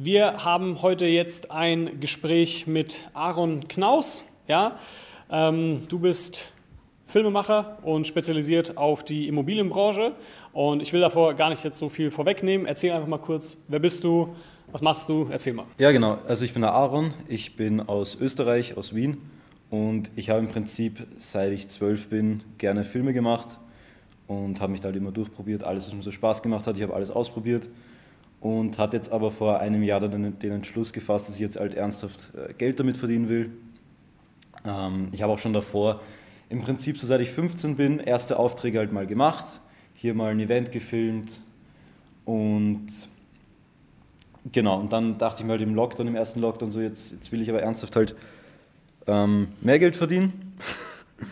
Wir haben heute jetzt ein Gespräch mit Aaron Knaus. Ja? Ähm, du bist Filmemacher und spezialisiert auf die Immobilienbranche. Und ich will davor gar nicht jetzt so viel vorwegnehmen. Erzähl einfach mal kurz, wer bist du, was machst du? Erzähl mal. Ja, genau. Also ich bin der Aaron, ich bin aus Österreich, aus Wien. Und ich habe im Prinzip, seit ich zwölf bin, gerne Filme gemacht und habe mich da halt immer durchprobiert, alles, was mir so Spaß gemacht hat. Ich habe alles ausprobiert und hatte jetzt aber vor einem Jahr dann den Entschluss gefasst, dass ich jetzt halt ernsthaft äh, Geld damit verdienen will. Ähm, ich habe auch schon davor, im Prinzip, so seit ich 15 bin, erste Aufträge halt mal gemacht, hier mal ein Event gefilmt und genau, und dann dachte ich mir halt im Lockdown, im ersten Lockdown so, jetzt, jetzt will ich aber ernsthaft halt ähm, mehr Geld verdienen.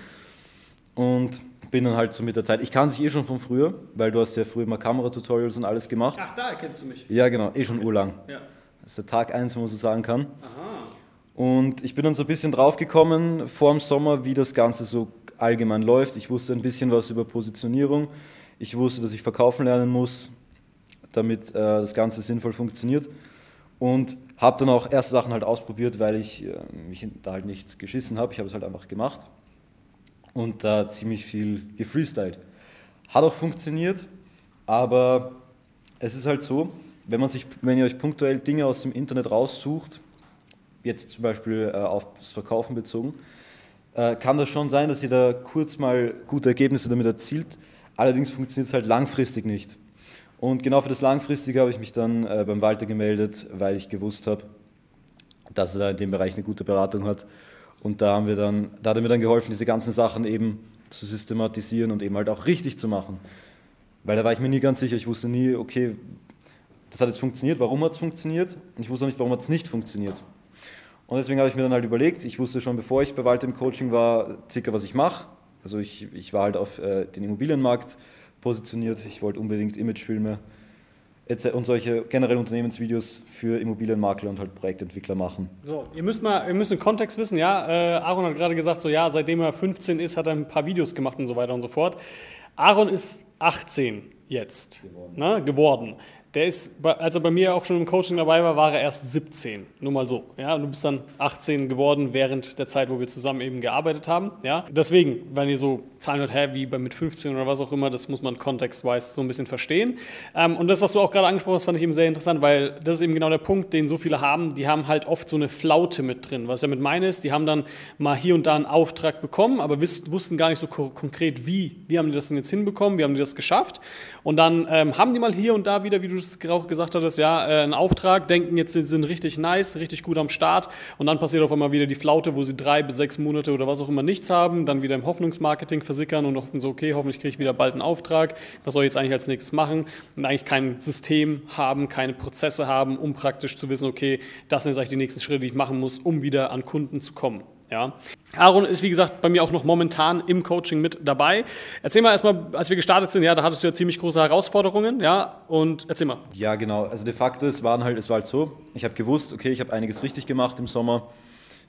und bin dann halt so mit der Zeit, ich kann dich eh schon von früher, weil du hast ja früher mal Kameratutorials und alles gemacht. Ach, da erkennst du mich. Ja, genau, eh schon urlang. Ja. Das ist der Tag 1, wo man so sagen kann. Aha. Und ich bin dann so ein bisschen draufgekommen vor dem Sommer, wie das Ganze so allgemein läuft. Ich wusste ein bisschen was über Positionierung. Ich wusste, dass ich verkaufen lernen muss, damit äh, das Ganze sinnvoll funktioniert. Und habe dann auch erste Sachen halt ausprobiert, weil ich äh, mich da halt nichts geschissen habe. Ich habe es halt einfach gemacht und da ziemlich viel gefreestylt. Hat auch funktioniert, aber es ist halt so, wenn, man sich, wenn ihr euch punktuell Dinge aus dem Internet raussucht, jetzt zum Beispiel äh, aufs Verkaufen bezogen, äh, kann das schon sein, dass ihr da kurz mal gute Ergebnisse damit erzielt. Allerdings funktioniert es halt langfristig nicht. Und genau für das Langfristige habe ich mich dann äh, beim Walter gemeldet, weil ich gewusst habe, dass er da in dem Bereich eine gute Beratung hat. Und da, haben wir dann, da hat er mir dann geholfen, diese ganzen Sachen eben zu systematisieren und eben halt auch richtig zu machen. Weil da war ich mir nie ganz sicher. Ich wusste nie, okay, das hat jetzt funktioniert, warum hat es funktioniert? Und ich wusste auch nicht, warum hat es nicht funktioniert. Und deswegen habe ich mir dann halt überlegt, ich wusste schon, bevor ich bei Walter im Coaching war, circa was ich mache. Also ich, ich war halt auf äh, den Immobilienmarkt positioniert. Ich wollte unbedingt Imagefilme und solche generell Unternehmensvideos für Immobilienmakler und halt Projektentwickler machen. So, ihr müsst mal, ihr müsst den Kontext wissen, ja. Äh, Aaron hat gerade gesagt, so ja, seitdem er 15 ist, hat er ein paar Videos gemacht und so weiter und so fort. Aaron ist 18 jetzt geworden. Ne, geworden. Der ist, als er bei mir auch schon im Coaching dabei war, war er erst 17. Nur mal so. Ja, du bist dann 18 geworden während der Zeit, wo wir zusammen eben gearbeitet haben. Ja, deswegen, wenn ihr so Zahlen hört, hä, wie bei mit 15 oder was auch immer, das muss man kontextweise so ein bisschen verstehen. Ähm, und das, was du auch gerade angesprochen hast, fand ich eben sehr interessant, weil das ist eben genau der Punkt, den so viele haben. Die haben halt oft so eine Flaute mit drin. Was ich damit meine ist, die haben dann mal hier und da einen Auftrag bekommen, aber wussten gar nicht so konkret, wie. Wie haben die das denn jetzt hinbekommen? Wie haben die das geschafft? Und dann ähm, haben die mal hier und da wieder, wie du es auch gesagt hattest, ja, äh, einen Auftrag, denken jetzt, sie sind richtig nice, richtig gut am Start und dann passiert auf einmal wieder die Flaute, wo sie drei bis sechs Monate oder was auch immer nichts haben, dann wieder im Hoffnungsmarketing versickern und hoffen so, okay, hoffentlich kriege ich wieder bald einen Auftrag, was soll ich jetzt eigentlich als nächstes machen und eigentlich kein System haben, keine Prozesse haben, um praktisch zu wissen, okay, das sind jetzt eigentlich die nächsten Schritte, die ich machen muss, um wieder an Kunden zu kommen. Ja. Aaron ist, wie gesagt, bei mir auch noch momentan im Coaching mit dabei. Erzähl mal erstmal, als wir gestartet sind, ja, da hattest du ja ziemlich große Herausforderungen, ja, und erzähl mal. Ja, genau. Also de facto, es, waren halt, es war halt so, ich habe gewusst, okay, ich habe einiges richtig gemacht im Sommer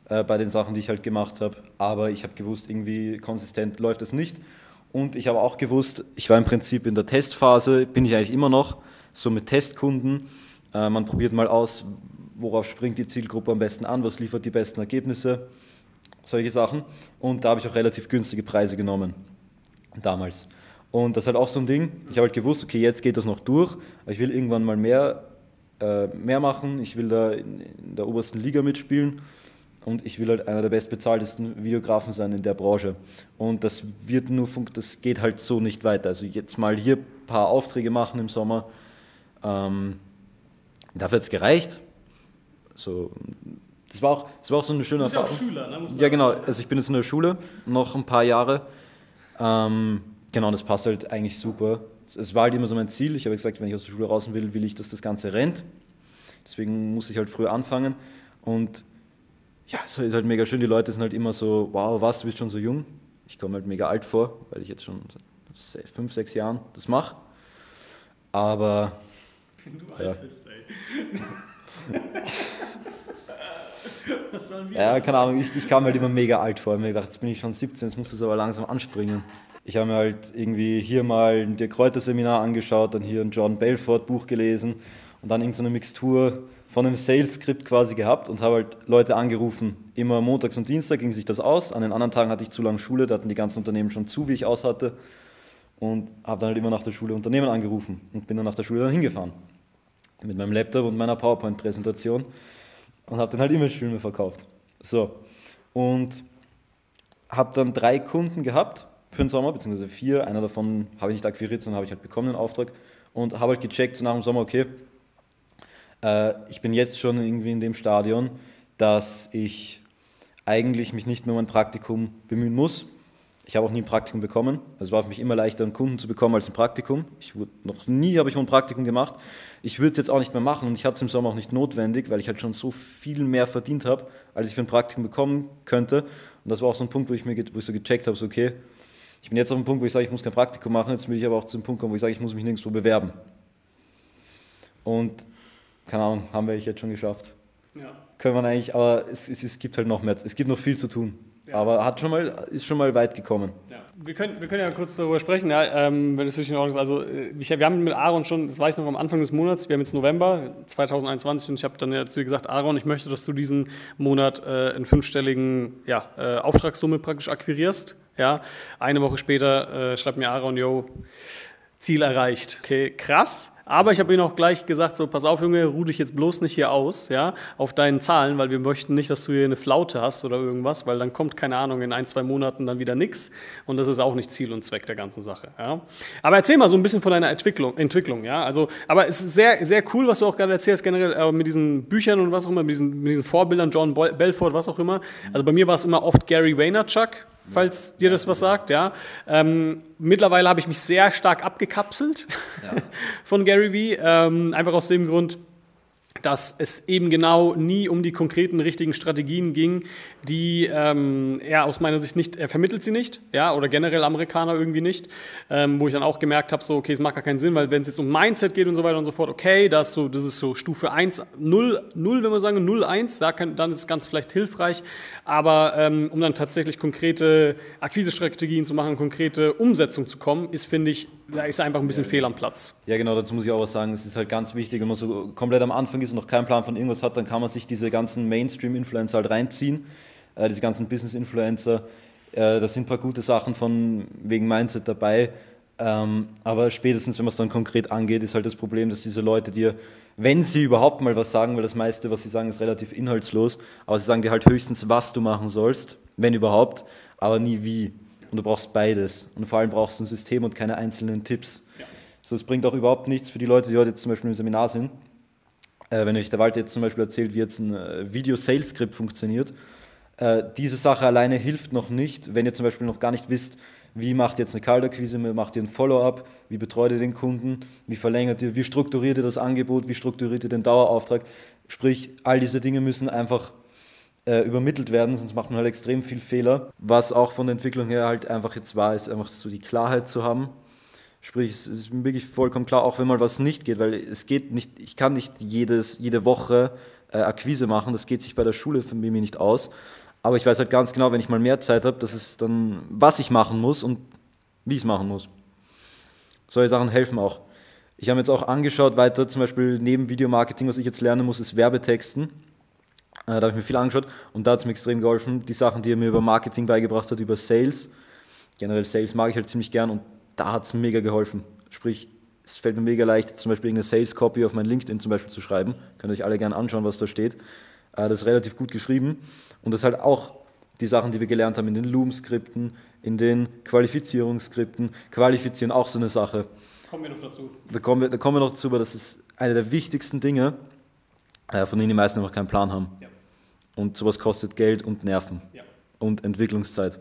äh, bei den Sachen, die ich halt gemacht habe, aber ich habe gewusst, irgendwie konsistent läuft es nicht. Und ich habe auch gewusst, ich war im Prinzip in der Testphase, bin ich eigentlich immer noch, so mit Testkunden. Äh, man probiert mal aus, worauf springt die Zielgruppe am besten an, was liefert die besten Ergebnisse solche Sachen. Und da habe ich auch relativ günstige Preise genommen damals. Und das ist halt auch so ein Ding. Ich habe halt gewusst, okay, jetzt geht das noch durch, ich will irgendwann mal mehr, äh, mehr machen. Ich will da in, in, der obersten Liga mitspielen und ich will halt einer der bestbezahltesten Videografen sein in der Branche. Und das wird nur, das geht halt so nicht weiter. Also jetzt mal hier ein paar Aufträge machen im Sommer. Ähm, dafür hat es gereicht. So das war auch, das war auch so eine schöne du bist Erfahrung. Ja, Schüler, ne? ja, genau. Also ich bin jetzt in der Schule, noch ein paar Jahre. Ähm, genau, das passt halt eigentlich super. Es war halt immer so mein Ziel. Ich habe gesagt, wenn ich aus der Schule raus will, will ich, dass das Ganze rennt. Deswegen muss ich halt früher anfangen. Und ja, es ist halt mega schön. Die Leute sind halt immer so, wow, was, du bist schon so jung. Ich komme halt mega alt vor, weil ich jetzt schon seit fünf, sechs Jahren das mache. Aber. Wenn du ja. alt bist, ey. Was sollen wir? Ja, keine Ahnung, ich, ich kam halt immer mega alt vor. Ich habe mir gedacht, jetzt bin ich schon 17, jetzt muss das aber langsam anspringen. Ich habe mir halt irgendwie hier mal ein Dirk Kräuter Seminar angeschaut, dann hier ein John Belfort Buch gelesen und dann irgendeine Mixtur von einem Sales-Skript quasi gehabt und habe halt Leute angerufen. Immer montags und Dienstag ging sich das aus. An den anderen Tagen hatte ich zu lange Schule, da hatten die ganzen Unternehmen schon zu, wie ich aus hatte. Und habe dann halt immer nach der Schule Unternehmen angerufen und bin dann nach der Schule dann hingefahren. Mit meinem Laptop und meiner PowerPoint-Präsentation und habe dann halt E-Mail-Filme verkauft. So. Und habe dann drei Kunden gehabt für den Sommer, beziehungsweise vier. Einer davon habe ich nicht akquiriert, sondern habe ich halt bekommen, den Auftrag. Und habe halt gecheckt so nach dem Sommer, okay, äh, ich bin jetzt schon irgendwie in dem Stadion, dass ich eigentlich mich nicht mehr um ein Praktikum bemühen muss. Ich habe auch nie ein Praktikum bekommen. Also es war für mich immer leichter, einen Kunden zu bekommen als ein Praktikum. Ich wurde, noch nie habe ich ein Praktikum gemacht. Ich würde es jetzt auch nicht mehr machen und ich hatte es im Sommer auch nicht notwendig, weil ich halt schon so viel mehr verdient habe, als ich für ein Praktikum bekommen könnte. Und das war auch so ein Punkt, wo ich, mir, wo ich so gecheckt habe, so okay, ich bin jetzt auf dem Punkt, wo ich sage, ich muss kein Praktikum machen, jetzt will ich aber auch zu dem Punkt kommen, wo ich sage, ich muss mich nirgendwo bewerben. Und keine Ahnung, haben wir jetzt schon geschafft. Ja. Können wir eigentlich, aber es, es, es gibt halt noch mehr, es gibt noch viel zu tun. Ja. Aber hat schon mal, ist schon mal weit gekommen. Ja. Wir, können, wir können ja kurz darüber sprechen, ja, ähm, wenn es natürlich in Ordnung ist. Also, äh, ich, wir haben mit Aaron schon, das weiß ich noch am Anfang des Monats, wir haben jetzt November 2021 und ich habe dann ja zu dir gesagt, Aaron, ich möchte, dass du diesen Monat äh, einen fünfstelligen ja, äh, Auftragssumme praktisch akquirierst. Ja. Eine Woche später äh, schreibt mir Aaron, yo, Ziel erreicht. Okay, krass. Aber ich habe ihnen auch gleich gesagt, so pass auf, Junge, ruh dich jetzt bloß nicht hier aus, ja, auf deinen Zahlen, weil wir möchten nicht, dass du hier eine Flaute hast oder irgendwas, weil dann kommt, keine Ahnung, in ein, zwei Monaten dann wieder nichts und das ist auch nicht Ziel und Zweck der ganzen Sache, ja. Aber erzähl mal so ein bisschen von deiner Entwicklung, Entwicklung ja, also, aber es ist sehr, sehr cool, was du auch gerade erzählst, generell äh, mit diesen Büchern und was auch immer, mit diesen, mit diesen Vorbildern, John Belfort, was auch immer. Also bei mir war es immer oft Gary Vaynerchuk, falls dir das was sagt. Ja. Ähm, mittlerweile habe ich mich sehr stark abgekapselt ja. von Gary Vee, ähm, einfach aus dem Grund, dass es eben genau nie um die konkreten richtigen Strategien ging, die ähm, er aus meiner Sicht nicht, er vermittelt sie nicht, ja, oder generell Amerikaner irgendwie nicht, ähm, wo ich dann auch gemerkt habe, so, okay, es macht gar keinen Sinn, weil wenn es jetzt um Mindset geht und so weiter und so fort, okay, das, so, das ist so Stufe 1, 0, 0 wenn wir sagen, 0, 1, da kann, dann ist es ganz vielleicht hilfreich, aber ähm, um dann tatsächlich konkrete Akquisestrategien zu machen, konkrete Umsetzung zu kommen, ist, finde ich, da ist einfach ein bisschen ja. fehl am Platz. Ja, genau, dazu muss ich auch was sagen, es ist halt ganz wichtig, wenn man so komplett am Anfang ist und noch keinen Plan von irgendwas hat, dann kann man sich diese ganzen Mainstream-Influencer halt reinziehen, äh, diese ganzen Business-Influencer. Äh, da sind ein paar gute Sachen von wegen Mindset dabei. Ähm, aber spätestens, wenn man es dann konkret angeht, ist halt das Problem, dass diese Leute dir, wenn sie überhaupt mal was sagen, weil das meiste, was sie sagen, ist relativ inhaltslos, aber sie sagen dir halt höchstens, was du machen sollst, wenn überhaupt, aber nie wie. Und du brauchst beides. Und vor allem brauchst du ein System und keine einzelnen Tipps. Ja. So, es bringt auch überhaupt nichts für die Leute, die heute jetzt zum Beispiel im Seminar sind, äh, wenn euch der Walter jetzt zum Beispiel erzählt, wie jetzt ein äh, Video-Sales-Script funktioniert, äh, diese Sache alleine hilft noch nicht, wenn ihr zum Beispiel noch gar nicht wisst, wie macht ihr jetzt eine Kaltakquise, wie macht ihr ein Follow-up, wie betreut ihr den Kunden, wie verlängert ihr, wie strukturiert ihr das Angebot, wie strukturiert ihr den Dauerauftrag. Sprich, all diese Dinge müssen einfach äh, übermittelt werden, sonst macht man halt extrem viel Fehler. Was auch von der Entwicklung her halt einfach jetzt war, ist einfach so die Klarheit zu haben Sprich, es ist wirklich vollkommen klar, auch wenn mal was nicht geht, weil es geht nicht, ich kann nicht jedes, jede Woche äh, Akquise machen, das geht sich bei der Schule von mir nicht aus. Aber ich weiß halt ganz genau, wenn ich mal mehr Zeit habe, dass es dann, was ich machen muss und wie ich es machen muss. Solche Sachen helfen auch. Ich habe jetzt auch angeschaut, weiter zum Beispiel neben Videomarketing, was ich jetzt lernen muss, ist Werbetexten. Äh, da habe ich mir viel angeschaut und da hat es mir extrem geholfen. Die Sachen, die er mir über Marketing beigebracht hat, über Sales. Generell Sales mag ich halt ziemlich gern und da hat es mega geholfen. Sprich, es fällt mir mega leicht, zum Beispiel eine Sales Copy auf mein LinkedIn zum Beispiel zu schreiben. Könnt ihr euch alle gerne anschauen, was da steht. Äh, das ist relativ gut geschrieben. Und das ist halt auch die Sachen, die wir gelernt haben in den Loom-Skripten, in den Qualifizierungsskripten. Qualifizieren auch so eine Sache. Kommen wir noch dazu. Da kommen wir, da kommen wir noch dazu, aber das ist eine der wichtigsten Dinge, äh, von denen die meisten einfach keinen Plan haben. Ja. Und sowas kostet Geld und Nerven ja. und Entwicklungszeit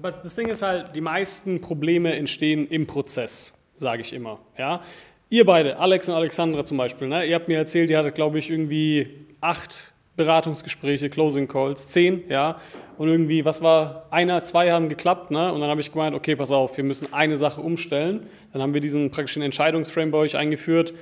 das Ding ist halt, die meisten Probleme entstehen im Prozess, sage ich immer. Ja? Ihr beide, Alex und Alexandra zum Beispiel, ne? ihr habt mir erzählt, ihr hattet, glaube ich, irgendwie acht Beratungsgespräche, Closing Calls, zehn, ja. Und irgendwie, was war, einer, zwei haben geklappt, ne? Und dann habe ich gemeint, okay, pass auf, wir müssen eine Sache umstellen. Dann haben wir diesen praktischen Entscheidungsframe bei euch eingeführt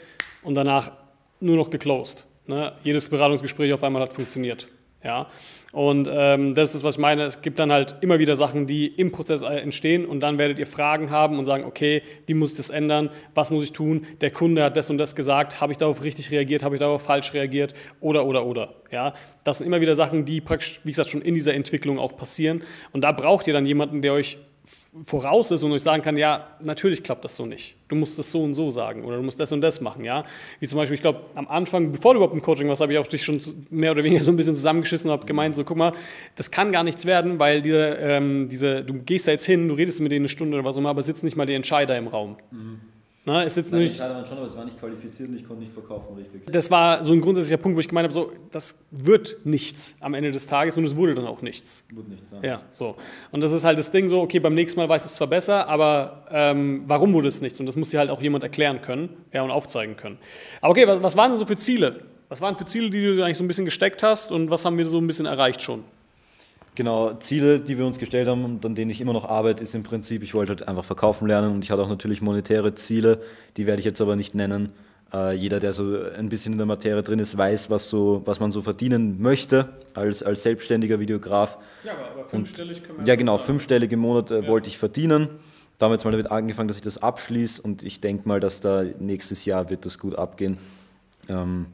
und danach nur noch geclosed. Ne? Jedes Beratungsgespräch auf einmal hat funktioniert. Ja, und ähm, das ist das, was ich meine. Es gibt dann halt immer wieder Sachen, die im Prozess entstehen und dann werdet ihr Fragen haben und sagen, okay, wie muss ich das ändern? Was muss ich tun? Der Kunde hat das und das gesagt. Habe ich darauf richtig reagiert? Habe ich darauf falsch reagiert? Oder, oder, oder. Ja, das sind immer wieder Sachen, die praktisch, wie gesagt, schon in dieser Entwicklung auch passieren. Und da braucht ihr dann jemanden, der euch voraus ist und euch sagen kann, ja, natürlich klappt das so nicht. Du musst das so und so sagen oder du musst das und das machen, ja. Wie zum Beispiel, ich glaube, am Anfang, bevor du überhaupt im Coaching warst, habe ich auch dich schon mehr oder weniger so ein bisschen zusammengeschissen und habe gemeint, so guck mal, das kann gar nichts werden, weil diese, ähm, diese, du gehst da jetzt hin, du redest mit denen eine Stunde oder was auch immer, aber sitzen nicht mal die Entscheider im Raum. Mhm. Na, ist jetzt Nein, nicht, schon, aber es war nicht qualifiziert und ich konnte nicht verkaufen richtig. Das war so ein grundsätzlicher Punkt, wo ich gemeint habe, so, das wird nichts am Ende des Tages und es wurde dann auch nichts. Wurde nichts, ja. ja. so. Und das ist halt das Ding so, okay, beim nächsten Mal weißt du es zwar besser, aber ähm, warum wurde es nichts? Und das muss dir halt auch jemand erklären können ja, und aufzeigen können. Aber okay, was, was waren denn so für Ziele? Was waren für Ziele, die du eigentlich so ein bisschen gesteckt hast und was haben wir so ein bisschen erreicht schon? Genau, Ziele, die wir uns gestellt haben und an denen ich immer noch arbeite, ist im Prinzip, ich wollte halt einfach verkaufen lernen und ich hatte auch natürlich monetäre Ziele, die werde ich jetzt aber nicht nennen. Äh, jeder, der so ein bisschen in der Materie drin ist, weiß, was, so, was man so verdienen möchte als, als selbstständiger Videograf. Ja, aber, fünfstellig können wir Ja, genau, fünfstellig im Monat äh, ja. wollte ich verdienen. Da haben wir jetzt mal damit angefangen, dass ich das abschließe und ich denke mal, dass da nächstes Jahr wird das gut abgehen. Ähm,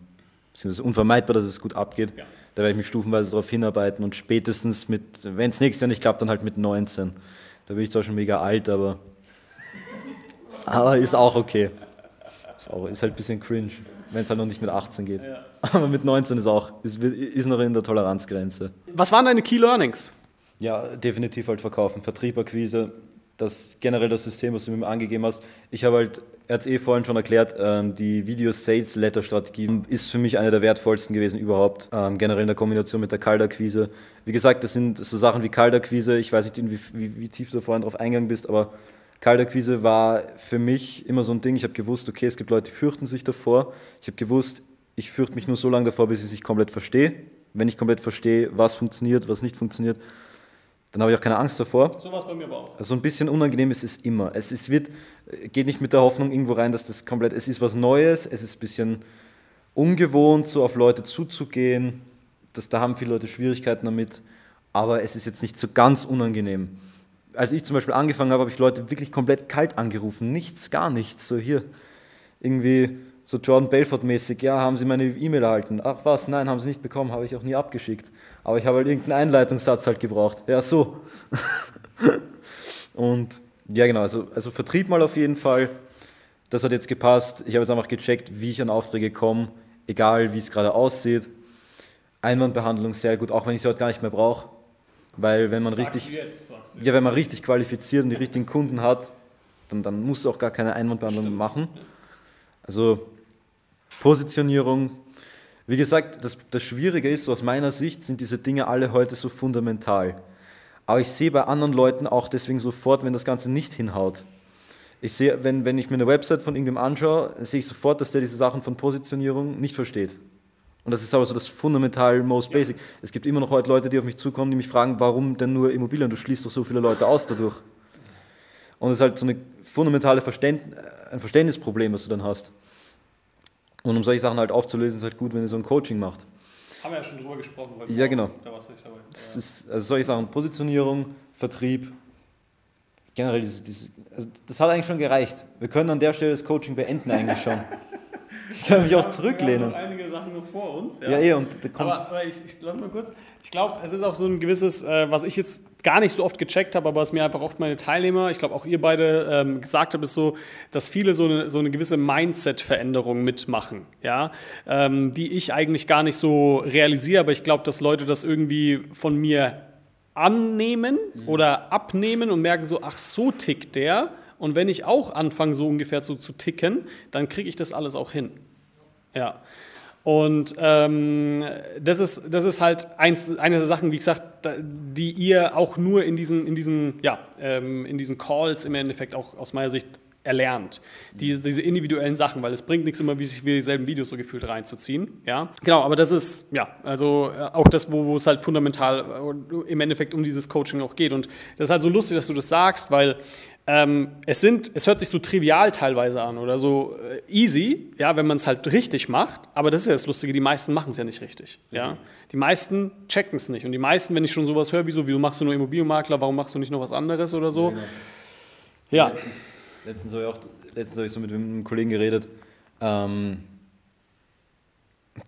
es ist unvermeidbar, dass es gut abgeht. Ja. Da werde ich mich stufenweise darauf hinarbeiten und spätestens mit, wenn es nächstes Jahr nicht klappt, dann halt mit 19. Da bin ich zwar schon mega alt, aber, aber ist auch okay. Ist, auch, ist halt ein bisschen cringe, wenn es halt noch nicht mit 18 geht. Ja. Aber mit 19 ist auch, ist, ist noch in der Toleranzgrenze. Was waren deine Key Learnings? Ja, definitiv halt verkaufen. Vertrieb, Akquise, das generell das System, was du mir angegeben hast. Ich habe halt, er hat es eh vorhin schon erklärt, ähm, die Video-Sales-Letter-Strategie ist für mich eine der wertvollsten gewesen überhaupt, ähm, generell in der Kombination mit der Kaltakquise. Wie gesagt, das sind so Sachen wie Kaltakquise, ich weiß nicht, wie, wie, wie tief du vorhin drauf eingegangen bist, aber Kaltakquise war für mich immer so ein Ding, ich habe gewusst, okay, es gibt Leute, die fürchten sich davor. Ich habe gewusst, ich fürchte mich nur so lange davor, bis ich es komplett verstehe. Wenn ich komplett verstehe, was funktioniert, was nicht funktioniert, dann habe ich auch keine Angst davor. So war es bei mir aber auch. Also ein bisschen unangenehm ist es immer. Es ist, wird, geht nicht mit der Hoffnung irgendwo rein, dass das komplett, es ist was Neues, es ist ein bisschen ungewohnt, so auf Leute zuzugehen. Das, da haben viele Leute Schwierigkeiten damit, aber es ist jetzt nicht so ganz unangenehm. Als ich zum Beispiel angefangen habe, habe ich Leute wirklich komplett kalt angerufen. Nichts, gar nichts. So hier, irgendwie so Jordan Belfort-mäßig, ja, haben Sie meine E-Mail erhalten? Ach was, nein, haben Sie nicht bekommen, habe ich auch nie abgeschickt. Aber ich habe halt irgendeinen Einleitungssatz halt gebraucht. Ja, so. Und ja, genau, also, also Vertrieb mal auf jeden Fall. Das hat jetzt gepasst. Ich habe jetzt einfach gecheckt, wie ich an Aufträge komme, egal wie es gerade aussieht. Einwandbehandlung sehr gut, auch wenn ich sie heute gar nicht mehr brauche. Weil wenn man sagst richtig, jetzt, ja, wenn man richtig qualifiziert und die richtigen Kunden hat, dann, dann muss auch gar keine Einwandbehandlung Stimmt. machen. Also Positionierung. Wie gesagt, das, das Schwierige ist, so aus meiner Sicht sind diese Dinge alle heute so fundamental. Aber ich sehe bei anderen Leuten auch deswegen sofort, wenn das Ganze nicht hinhaut. Ich sehe, wenn, wenn ich mir eine Website von irgendjemandem anschaue, sehe ich sofort, dass der diese Sachen von Positionierung nicht versteht. Und das ist aber so das fundamental most basic. Es gibt immer noch heute Leute, die auf mich zukommen, die mich fragen, warum denn nur Immobilien? Du schließt doch so viele Leute aus dadurch. Und es ist halt so eine fundamentale Verständ ein Verständnisproblem, was du dann hast. Und um solche Sachen halt aufzulösen, ist halt gut, wenn ihr so ein Coaching macht. Haben wir ja schon drüber gesprochen. ja, genau. Da warst du nicht dabei. Das ist, also solche Sachen, Positionierung, Vertrieb, generell diese, diese also das hat eigentlich schon gereicht. Wir können an der Stelle das Coaching beenden eigentlich schon. Ich kann mich auch zurücklehnen. Sachen noch vor uns. Ja, ja eh. Und aber, aber ich, ich lass mal kurz. Ich glaube, es ist auch so ein gewisses, äh, was ich jetzt gar nicht so oft gecheckt habe, aber was mir einfach oft meine Teilnehmer, ich glaube auch ihr beide ähm, gesagt habt, ist so, dass viele so eine, so eine gewisse Mindset-Veränderung mitmachen, ja, ähm, die ich eigentlich gar nicht so realisiere, aber ich glaube, dass Leute das irgendwie von mir annehmen mhm. oder abnehmen und merken so, ach so tickt der und wenn ich auch anfange, so ungefähr so zu ticken, dann kriege ich das alles auch hin. Ja. Und ähm, das, ist, das ist halt eins, eine der Sachen, wie gesagt, die ihr auch nur in diesen, in diesen, ja, ähm, in diesen Calls im Endeffekt auch aus meiner Sicht erlernt. Diese, diese individuellen Sachen, weil es bringt nichts immer, wie sich wie dieselben Videos so gefühlt reinzuziehen. Ja, genau, aber das ist, ja, also äh, auch das, wo, wo es halt fundamental äh, im Endeffekt um dieses Coaching auch geht. Und das ist halt so lustig, dass du das sagst, weil ähm, es sind, es hört sich so trivial teilweise an oder so äh, easy, ja, wenn man es halt richtig macht. Aber das ist ja das Lustige, die meisten machen es ja nicht richtig. Ja? Die meisten checken es nicht. Und die meisten, wenn ich schon sowas höre, wie so, wieso machst du nur Immobilienmakler, warum machst du nicht noch was anderes oder so? Ja. Letztens, letztens habe ich auch letztens habe ich so mit einem Kollegen geredet. Ähm,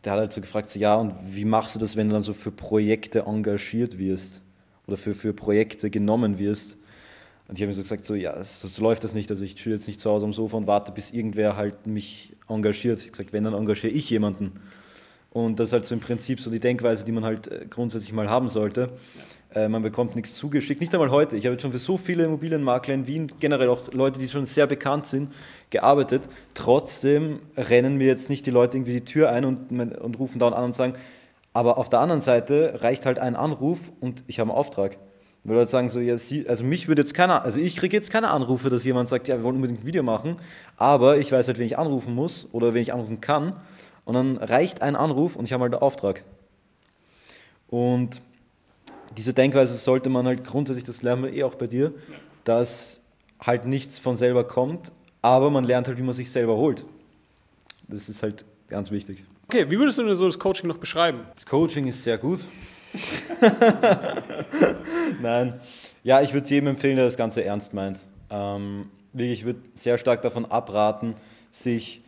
der hat halt so gefragt, so, ja, und wie machst du das, wenn du dann so für Projekte engagiert wirst oder für, für Projekte genommen wirst? Und ich habe mir so gesagt, so, ja, so, so läuft das nicht. Also ich chill jetzt nicht zu Hause am Sofa und warte, bis irgendwer halt mich engagiert. Ich habe gesagt, wenn, dann engagiere ich jemanden. Und das ist halt so im Prinzip so die Denkweise, die man halt äh, grundsätzlich mal haben sollte. Äh, man bekommt nichts zugeschickt. Nicht einmal heute. Ich habe jetzt schon für so viele Immobilienmakler in Wien, generell auch Leute, die schon sehr bekannt sind, gearbeitet. Trotzdem rennen mir jetzt nicht die Leute irgendwie die Tür ein und, und rufen dann an und sagen, aber auf der anderen Seite reicht halt ein Anruf und ich habe einen Auftrag. Weil Leute sagen so, ja, sie, also mich würde jetzt keiner, also ich kriege jetzt keine Anrufe, dass jemand sagt, ja, wir wollen unbedingt ein Video machen, aber ich weiß halt, wen ich anrufen muss oder wen ich anrufen kann. Und dann reicht ein Anruf und ich habe halt den Auftrag. Und diese Denkweise sollte man halt grundsätzlich, das lernen wir eh auch bei dir, dass halt nichts von selber kommt, aber man lernt halt, wie man sich selber holt. Das ist halt ganz wichtig. Okay, wie würdest du denn so das Coaching noch beschreiben? Das Coaching ist sehr gut. Nein. Ja, ich würde es jedem empfehlen, der das Ganze ernst meint. Ähm, ich würde sehr stark davon abraten, sich.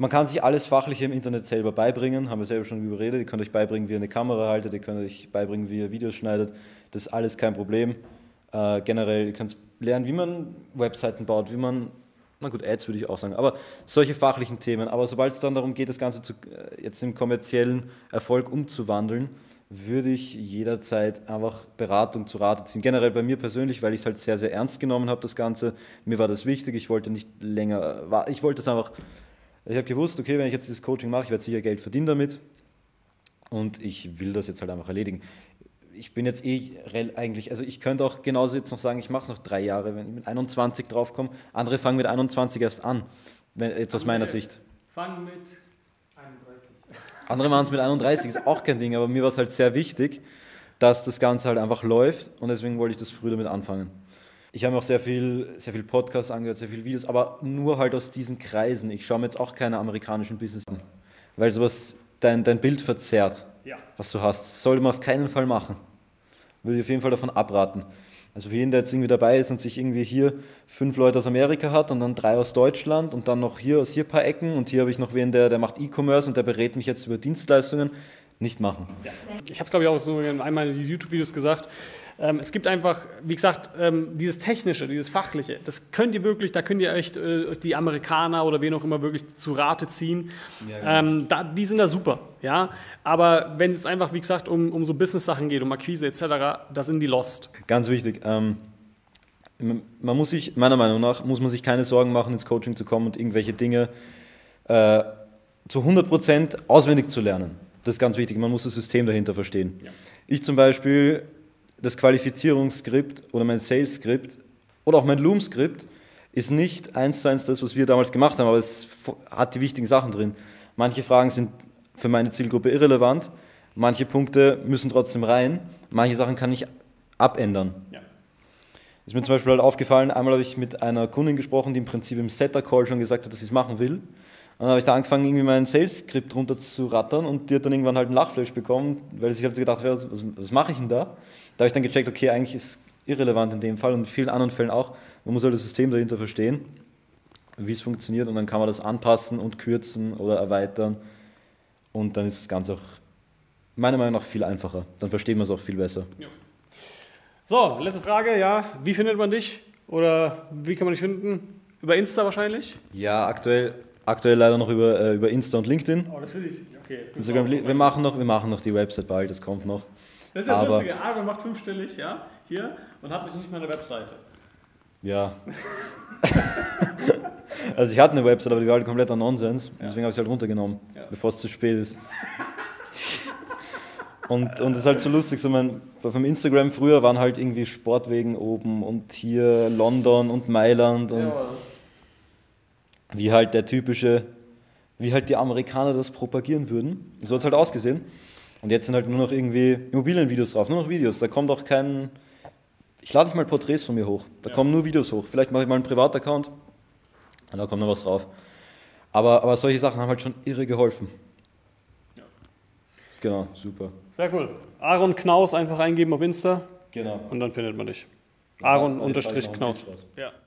Man kann sich alles Fachliche im Internet selber beibringen, haben wir selber schon überredet. Ihr könnt euch beibringen, wie ihr eine Kamera haltet, ihr könnt euch beibringen, wie ihr Videos schneidet. Das ist alles kein Problem. Äh, generell, ihr könnt lernen, wie man Webseiten baut, wie man, na gut, Ads würde ich auch sagen, aber solche fachlichen Themen. Aber sobald es dann darum geht, das Ganze zu, äh, jetzt im kommerziellen Erfolg umzuwandeln, würde ich jederzeit einfach Beratung zu Rate ziehen. Generell bei mir persönlich, weil ich es halt sehr, sehr ernst genommen habe, das Ganze. Mir war das wichtig, ich wollte nicht länger, ich wollte es einfach, ich habe gewusst, okay, wenn ich jetzt dieses Coaching mache, ich werde sicher Geld verdienen damit und ich will das jetzt halt einfach erledigen. Ich bin jetzt eh eigentlich, also ich könnte auch genauso jetzt noch sagen, ich mache es noch drei Jahre, wenn ich mit 21 draufkomme. Andere fangen mit 21 erst an, wenn, jetzt aus meiner Sicht. Fangen mit andere machen es mit 31, ist auch kein Ding, aber mir war es halt sehr wichtig, dass das Ganze halt einfach läuft und deswegen wollte ich das früh damit anfangen. Ich habe mir auch sehr viel, sehr viel Podcasts angehört, sehr viele Videos, aber nur halt aus diesen Kreisen. Ich schaue mir jetzt auch keine amerikanischen Business an, weil sowas dein, dein Bild verzerrt, ja. was du hast. Sollte man auf keinen Fall machen. Würde ich auf jeden Fall davon abraten. Also für jeden, der jetzt irgendwie dabei ist und sich irgendwie hier fünf Leute aus Amerika hat und dann drei aus Deutschland und dann noch hier aus hier ein paar Ecken und hier habe ich noch wen, der, der macht E-Commerce und der berät mich jetzt über Dienstleistungen, nicht machen. Ja. Ich habe es glaube ich auch so in einmal in die YouTube-Videos gesagt, es gibt einfach, wie gesagt, ähm, dieses Technische, dieses Fachliche, das könnt ihr wirklich, da könnt ihr echt äh, die Amerikaner oder wen auch immer wirklich zu Rate ziehen. Ja, genau. ähm, da, die sind da super, ja. Aber wenn es jetzt einfach, wie gesagt, um, um so Business-Sachen geht, um Akquise etc., da sind die lost. Ganz wichtig. Ähm, man muss sich, meiner Meinung nach, muss man sich keine Sorgen machen, ins Coaching zu kommen und irgendwelche Dinge äh, zu 100% auswendig zu lernen. Das ist ganz wichtig. Man muss das System dahinter verstehen. Ja. Ich zum Beispiel das Qualifizierungsskript oder mein Sales-Skript oder auch mein Loom-Skript ist nicht eins zu eins das, was wir damals gemacht haben, aber es hat die wichtigen Sachen drin. Manche Fragen sind für meine Zielgruppe irrelevant, manche Punkte müssen trotzdem rein, manche Sachen kann ich abändern. Ja. Ist mir zum Beispiel halt aufgefallen, einmal habe ich mit einer Kundin gesprochen, die im Prinzip im Setter-Call schon gesagt hat, dass sie es machen will. Und dann habe ich da angefangen, irgendwie mein Sales-Skript runter zu rattern und die hat dann irgendwann halt einen Lachflash bekommen, weil sie sich halt so gedacht, was, was, was mache ich denn da? Da habe ich dann gecheckt, okay, eigentlich ist es irrelevant in dem Fall und in vielen anderen Fällen auch. Man muss halt das System dahinter verstehen, wie es funktioniert und dann kann man das anpassen und kürzen oder erweitern und dann ist das Ganze auch meiner Meinung nach viel einfacher. Dann versteht man es auch viel besser. Ja. So, letzte Frage, ja. Wie findet man dich oder wie kann man dich finden? Über Insta wahrscheinlich? Ja, aktuell, aktuell leider noch über, äh, über Insta und LinkedIn. Oh, das finde ich, okay. Instagram, wir, machen noch, wir machen noch die Website bald, das kommt noch. Das ist das aber, Lustige. Aaron macht fünfstellig, ja, hier und hat nicht mal eine Webseite. Ja. also ich hatte eine Webseite, aber die war halt kompletter Nonsens. Deswegen habe ich sie halt runtergenommen, ja. bevor es zu spät ist. Und, und das ist halt so lustig, so mein, vom Instagram früher waren halt irgendwie Sportwegen oben und hier London und Mailand und ja, wie halt der typische, wie halt die Amerikaner das propagieren würden. So hat es halt ausgesehen. Und jetzt sind halt nur noch irgendwie Immobilienvideos drauf, nur noch Videos. Da kommt auch kein. Ich lade nicht mal Porträts von mir hoch. Da ja. kommen nur Videos hoch. Vielleicht mache ich mal einen Privataccount und da kommt noch was drauf. Aber, aber solche Sachen haben halt schon irre geholfen. Ja. Genau, super. Sehr cool. Aaron Knaus einfach eingeben auf Insta. Genau. Und dann findet man dich. Aaron-Knaus. Ja.